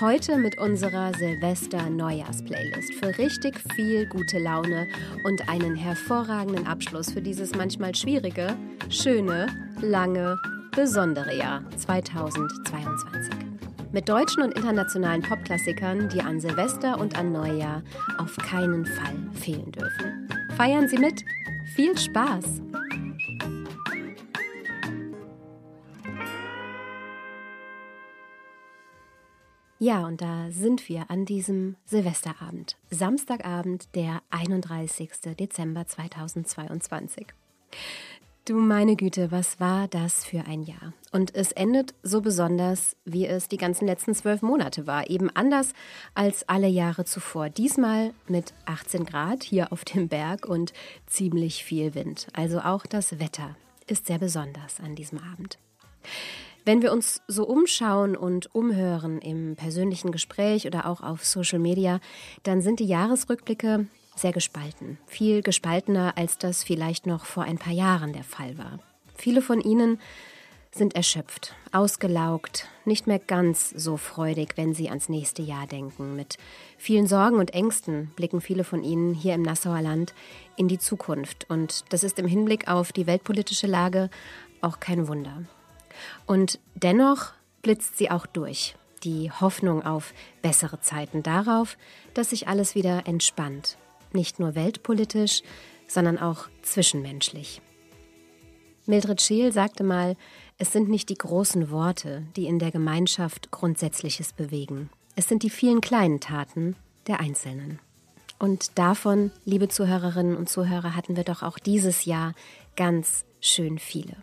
Heute mit unserer Silvester-Neujahrs-Playlist für richtig viel gute Laune und einen hervorragenden Abschluss für dieses manchmal schwierige, schöne, lange, besondere Jahr 2022. Mit deutschen und internationalen Popklassikern, die an Silvester und an Neujahr auf keinen Fall fehlen dürfen. Feiern Sie mit! Viel Spaß! Ja, und da sind wir an diesem Silvesterabend, Samstagabend, der 31. Dezember 2022. Du meine Güte, was war das für ein Jahr? Und es endet so besonders, wie es die ganzen letzten zwölf Monate war. Eben anders als alle Jahre zuvor. Diesmal mit 18 Grad hier auf dem Berg und ziemlich viel Wind. Also auch das Wetter ist sehr besonders an diesem Abend. Wenn wir uns so umschauen und umhören im persönlichen Gespräch oder auch auf Social Media, dann sind die Jahresrückblicke sehr gespalten. Viel gespaltener, als das vielleicht noch vor ein paar Jahren der Fall war. Viele von ihnen sind erschöpft, ausgelaugt, nicht mehr ganz so freudig, wenn sie ans nächste Jahr denken. Mit vielen Sorgen und Ängsten blicken viele von ihnen hier im Nassauer Land in die Zukunft. Und das ist im Hinblick auf die weltpolitische Lage auch kein Wunder. Und dennoch blitzt sie auch durch. Die Hoffnung auf bessere Zeiten, darauf, dass sich alles wieder entspannt. Nicht nur weltpolitisch, sondern auch zwischenmenschlich. Mildred Scheel sagte mal, es sind nicht die großen Worte, die in der Gemeinschaft Grundsätzliches bewegen. Es sind die vielen kleinen Taten der Einzelnen. Und davon, liebe Zuhörerinnen und Zuhörer, hatten wir doch auch dieses Jahr ganz schön viele.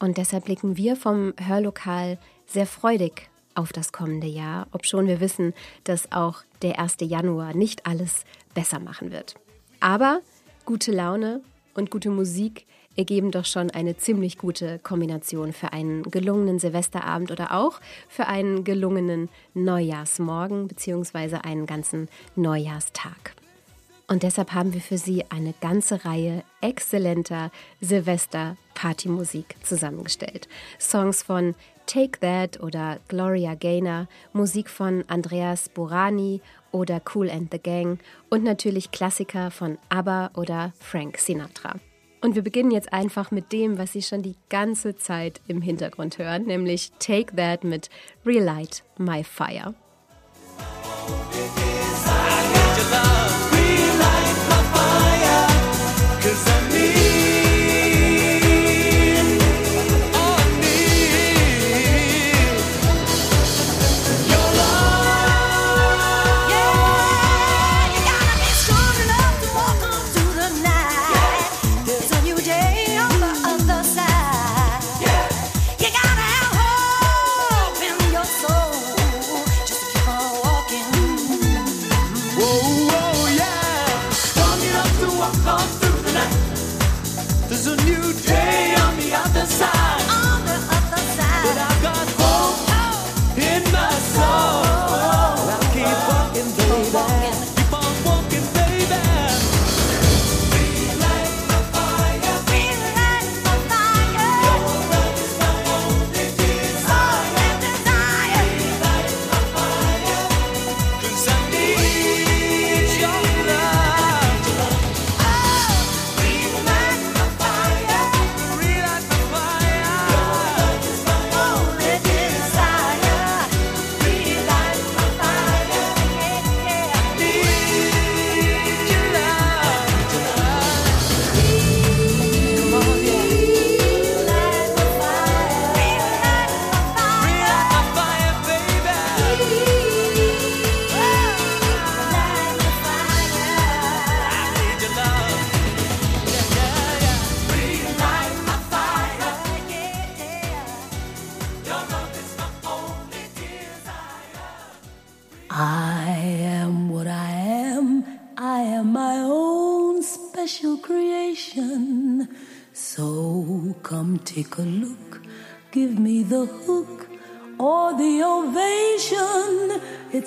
Und deshalb blicken wir vom Hörlokal sehr freudig auf das kommende Jahr, obschon wir wissen, dass auch der 1. Januar nicht alles besser machen wird. Aber gute Laune und gute Musik ergeben doch schon eine ziemlich gute Kombination für einen gelungenen Silvesterabend oder auch für einen gelungenen Neujahrsmorgen bzw. einen ganzen Neujahrstag. Und deshalb haben wir für Sie eine ganze Reihe exzellenter Silvester-Partymusik zusammengestellt. Songs von Take That oder Gloria Gaynor, Musik von Andreas Borani oder Cool and the Gang und natürlich Klassiker von ABBA oder Frank Sinatra. Und wir beginnen jetzt einfach mit dem, was Sie schon die ganze Zeit im Hintergrund hören, nämlich Take That mit Relight My Fire.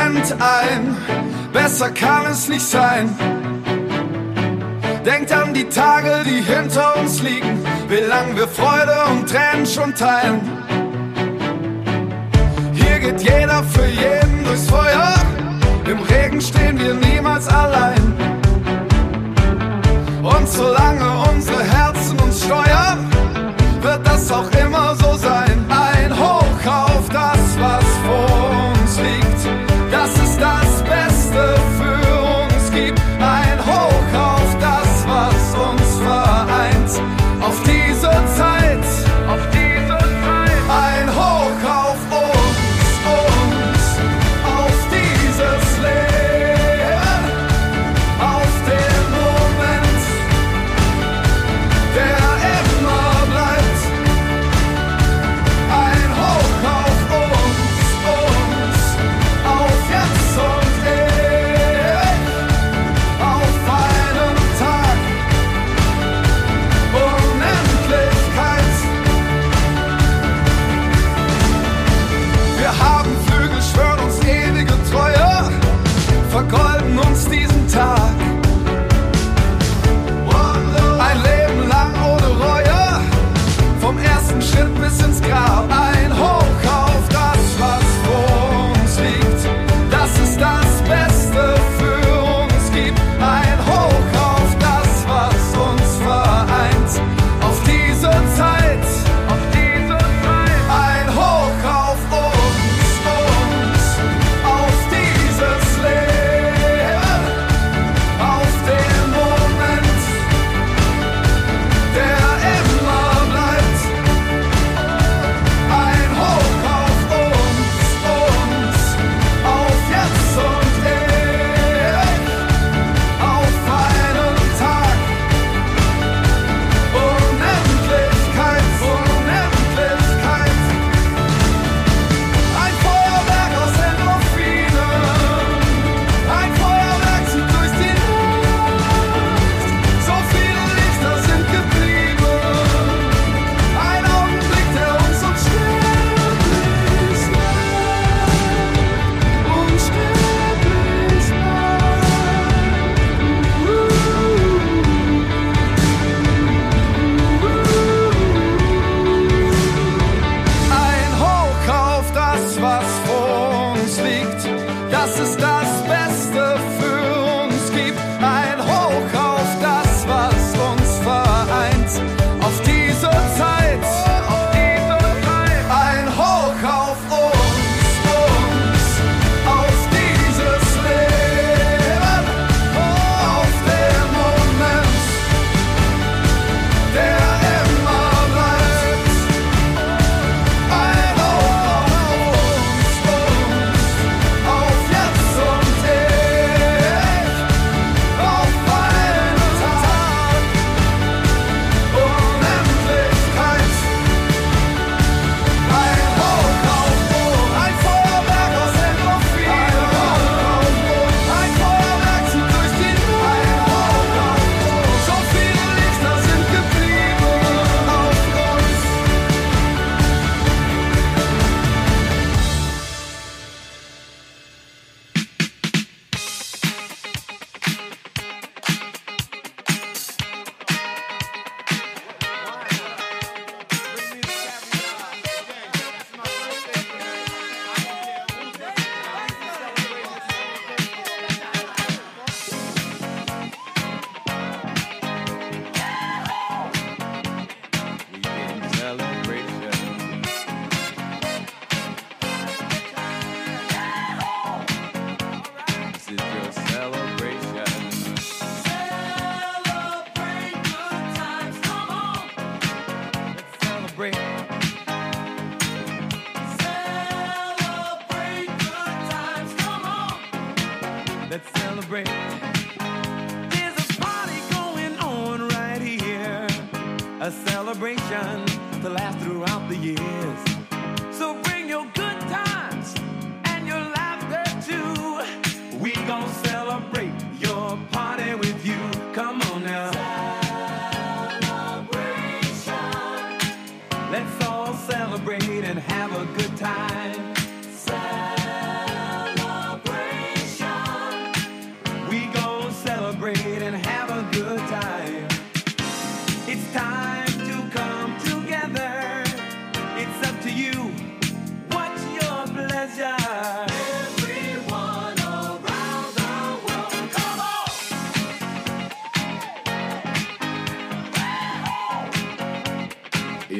brennt ein. Besser kann es nicht sein. Denkt an die Tage, die hinter uns liegen, wie lang wir Freude und Tränen schon teilen. Hier geht jeder für jeden durchs Feuer, im Regen stehen wir niemals allein. Und solange unsere Herzen uns steuern, wird das auch immer so.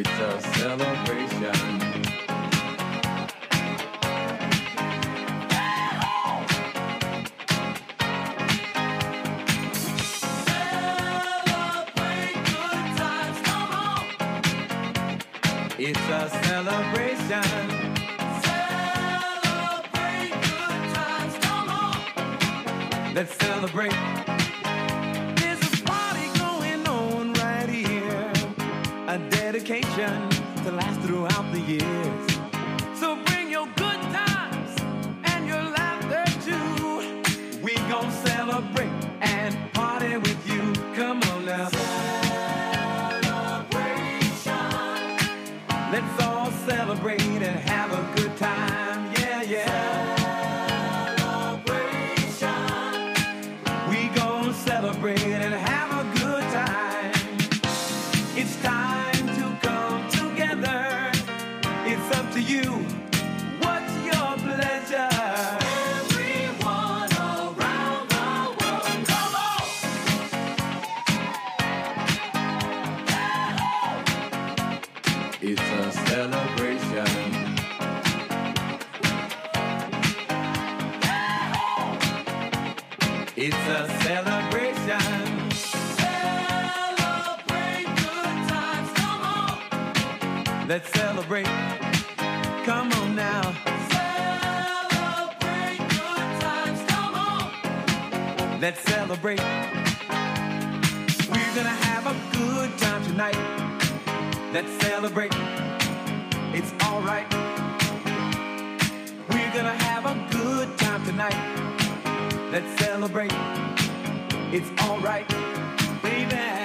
It's a celebration. It's a celebration. Celebrate good times, come on. Let's celebrate. passion to last throughout the years. We're gonna have a good time tonight. Let's celebrate. It's alright, baby.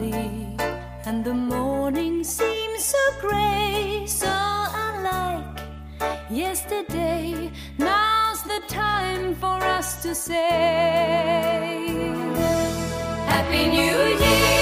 body, and the morning seems so gray, so unlike yesterday. Now's the time for us to say, Happy New Year!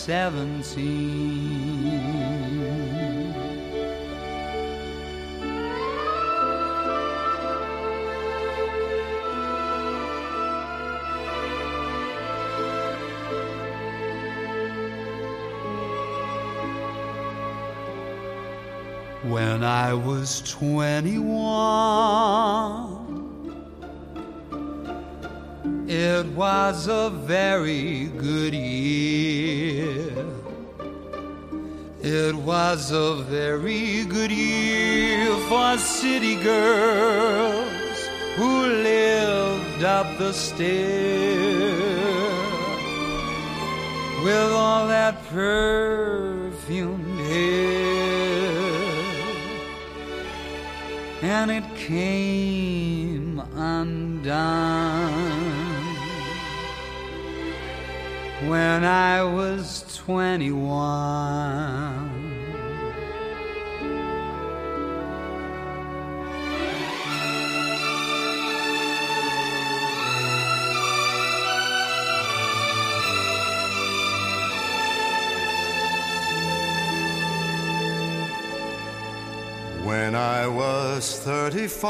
seventeen. When I was 21, it was a very good year. It was a very good year for city girls who lived up the stair with all that perfumed hair. And it came undone when I was 21. When I was 35,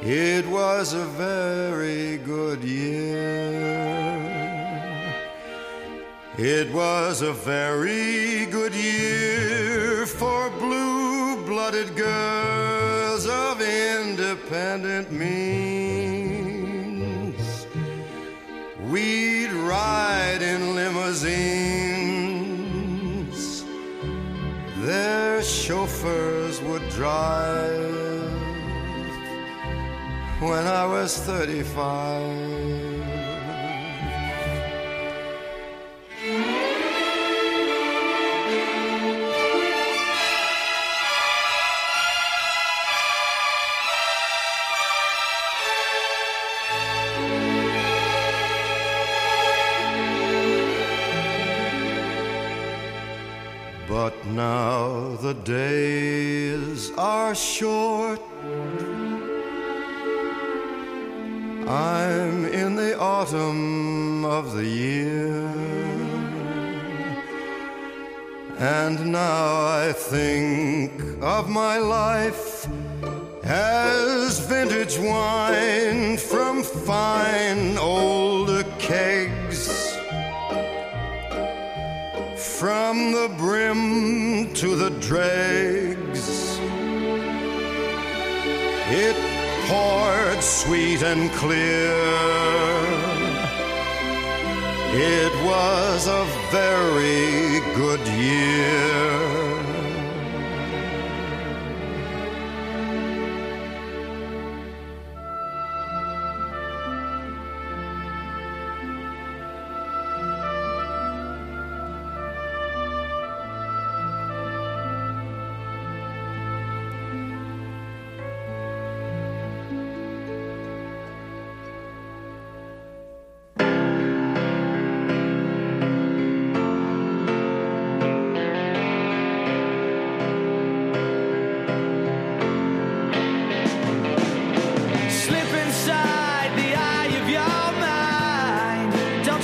it was a very good year. It was a very good year for blue blooded girls of independent means. We'd ride in limousines, chauffeurs would drive when I was 35. Of the year. And now I think of my life as vintage wine from fine old kegs. From the brim to the dregs. It poured sweet and clear. It was a very good year.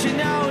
you know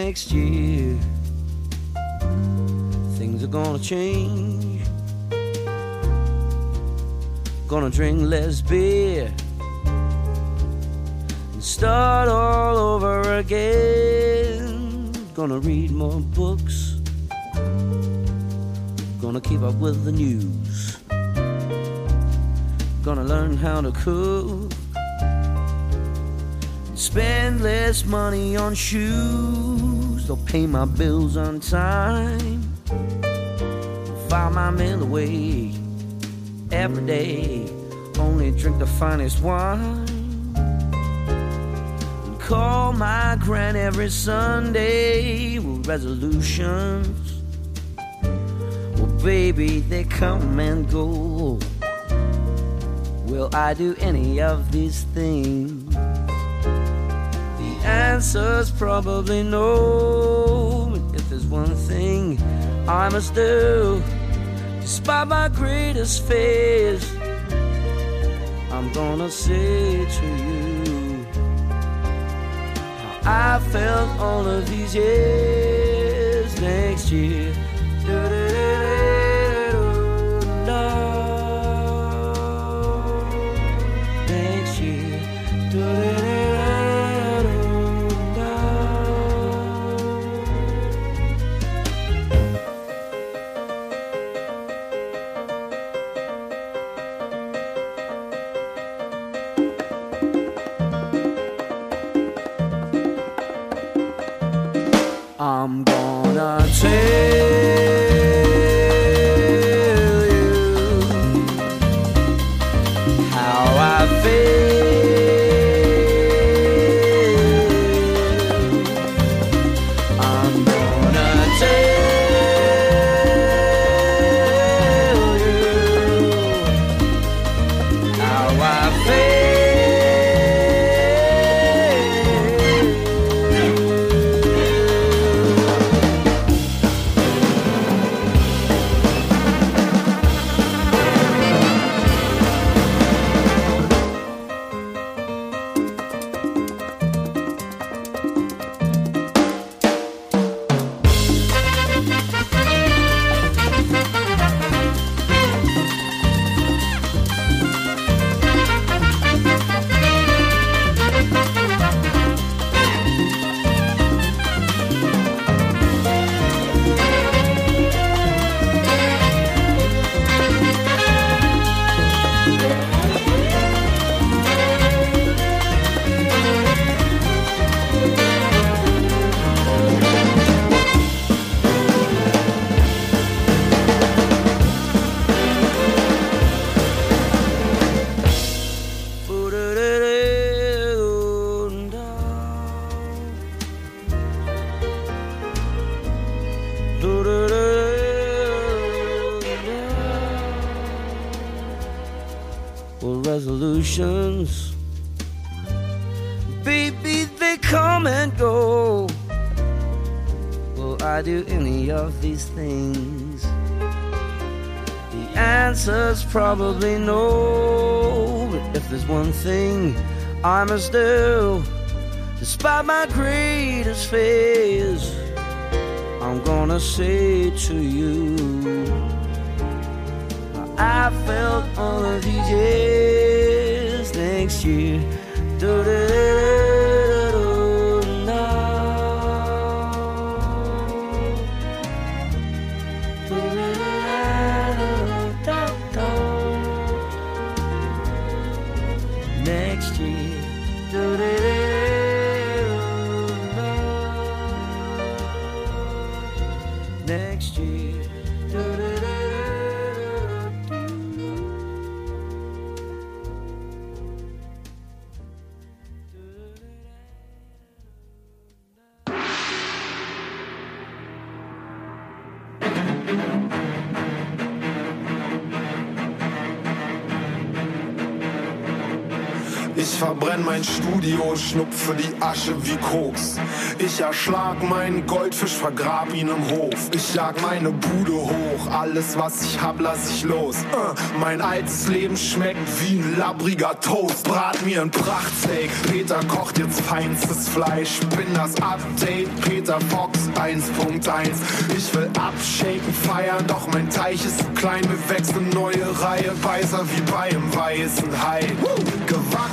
Next year, things are gonna change. Gonna drink less beer and start all over again. Gonna read more books. Gonna keep up with the news. Gonna learn how to cook. Spend less money on shoes. They'll pay my bills on time. File my mail away every day. Only drink the finest wine. And call my grand every Sunday with resolutions. Well, baby, they come and go. Will I do any of these things? Answer's probably no. If there's one thing I must do, despite my greatest fears, I'm gonna say to you how I felt all of these years next year. Next probably know. But if there's one thing I must do, despite my greatest fears, I'm gonna say to you. I felt all of these years next year. Next year. Mein Studio, schnupfe die Asche wie Koks. Ich erschlag meinen Goldfisch, vergrab ihn im Hof. Ich jag meine Bude hoch, alles was ich hab, lass ich los. Äh, mein altes Leben schmeckt wie ein labbriger Toast. Brat mir ein Prachtsteak, Peter kocht jetzt feinstes Fleisch. Bin das Update, Peter Fox 1.1. Ich will abshaken, feiern, doch mein Teich ist zu klein. Wir wechseln neue Reihe, weißer wie beim weißen Hai.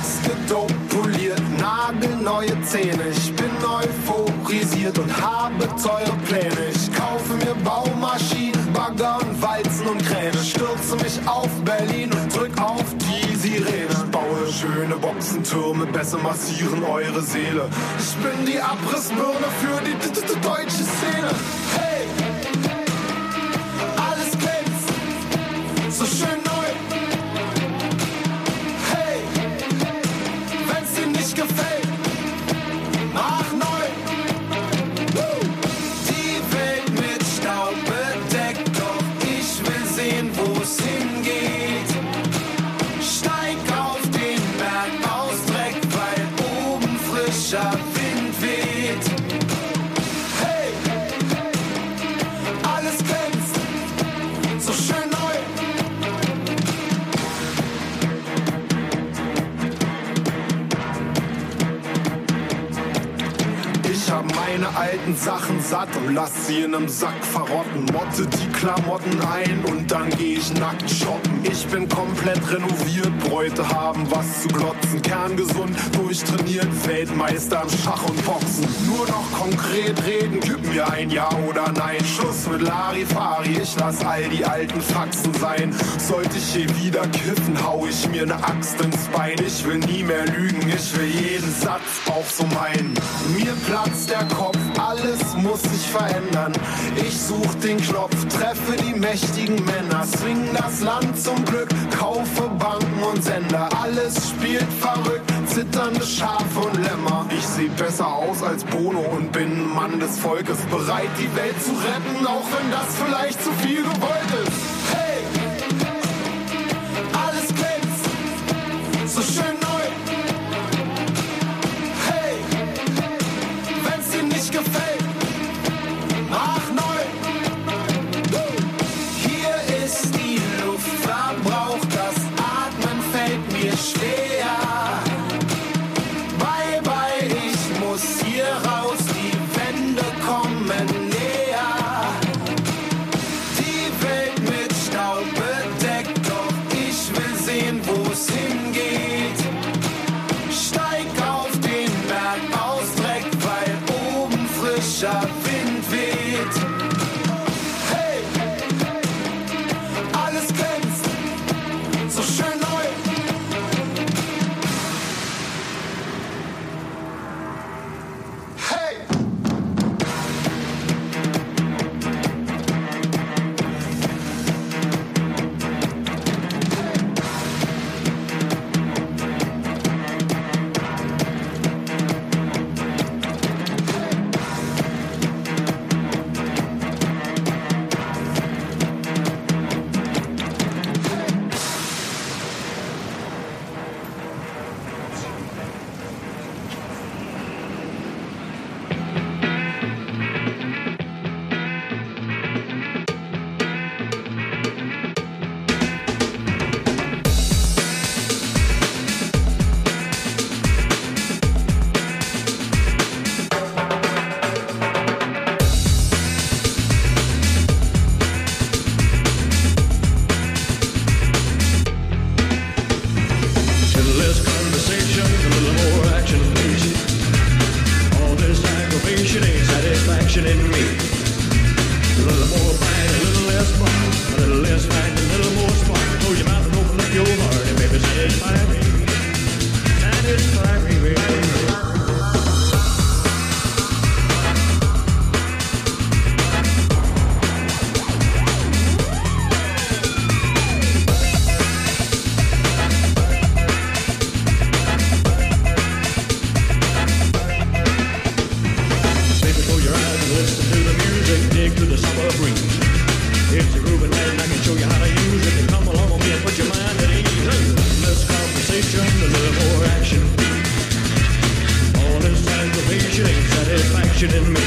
Gewachs, gedopt, poliert, nagelneue Zähne. Ich bin euphorisiert und habe teure Pläne. Ich kaufe mir Baumaschinen, Bagger und Walzen und Kräne. Stürze mich auf Berlin und drück auf die Sirene. Ich baue schöne Boxentürme, besser massieren eure Seele. Ich bin die Abrissbirne für die deutsche Szene. Hey! So schön meine alten Sachen satt und lass sie in nem Sack verrotten. Motte die Klamotten ein und dann geh ich nackt shoppen. Ich bin komplett renoviert, Bräute haben was zu glotzen. Kerngesund, durchtrainiert, Weltmeister im Schach und Boxen. Nur noch konkret reden, gib mir ein Ja oder Nein. Schluss mit Larifari, ich lass all die alten Faxen sein. Sollte ich je wieder kiffen, hau ich mir ne Axt ins Bein. Ich will nie mehr lügen, ich will jeden Satz auch so meinen. Mir platzt der Kopf, alles muss sich verändern. Ich such den Knopf, treffe die mächtigen Männer, swing das Land zum Glück, kaufe Banken und Sender. Alles spielt verrückt, zitternde Schafe und Lämmer. Ich seh besser aus als Bono und bin Mann des Volkes, bereit die Welt zu retten, auch wenn das vielleicht zu viel gewollt ist. questioning me.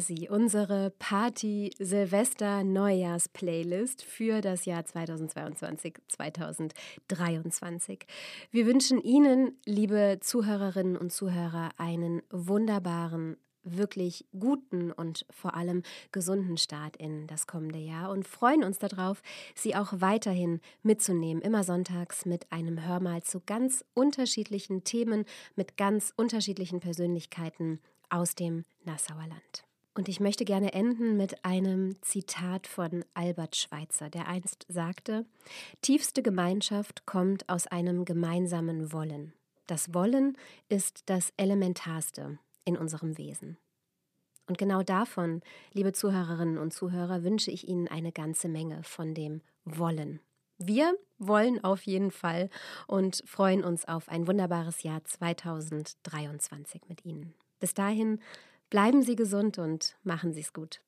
Das war sie, unsere Party-Silvester-Neujahrs-Playlist für das Jahr 2022-2023. Wir wünschen Ihnen, liebe Zuhörerinnen und Zuhörer, einen wunderbaren wirklich guten und vor allem gesunden Start in das kommende Jahr und freuen uns darauf, Sie auch weiterhin mitzunehmen, immer sonntags mit einem Hörmal zu ganz unterschiedlichen Themen, mit ganz unterschiedlichen Persönlichkeiten aus dem Nassauer Land. Und ich möchte gerne enden mit einem Zitat von Albert Schweitzer, der einst sagte, Tiefste Gemeinschaft kommt aus einem gemeinsamen Wollen. Das Wollen ist das Elementarste in unserem Wesen. Und genau davon, liebe Zuhörerinnen und Zuhörer, wünsche ich Ihnen eine ganze Menge von dem Wollen. Wir wollen auf jeden Fall und freuen uns auf ein wunderbares Jahr 2023 mit Ihnen. Bis dahin bleiben Sie gesund und machen Sie es gut.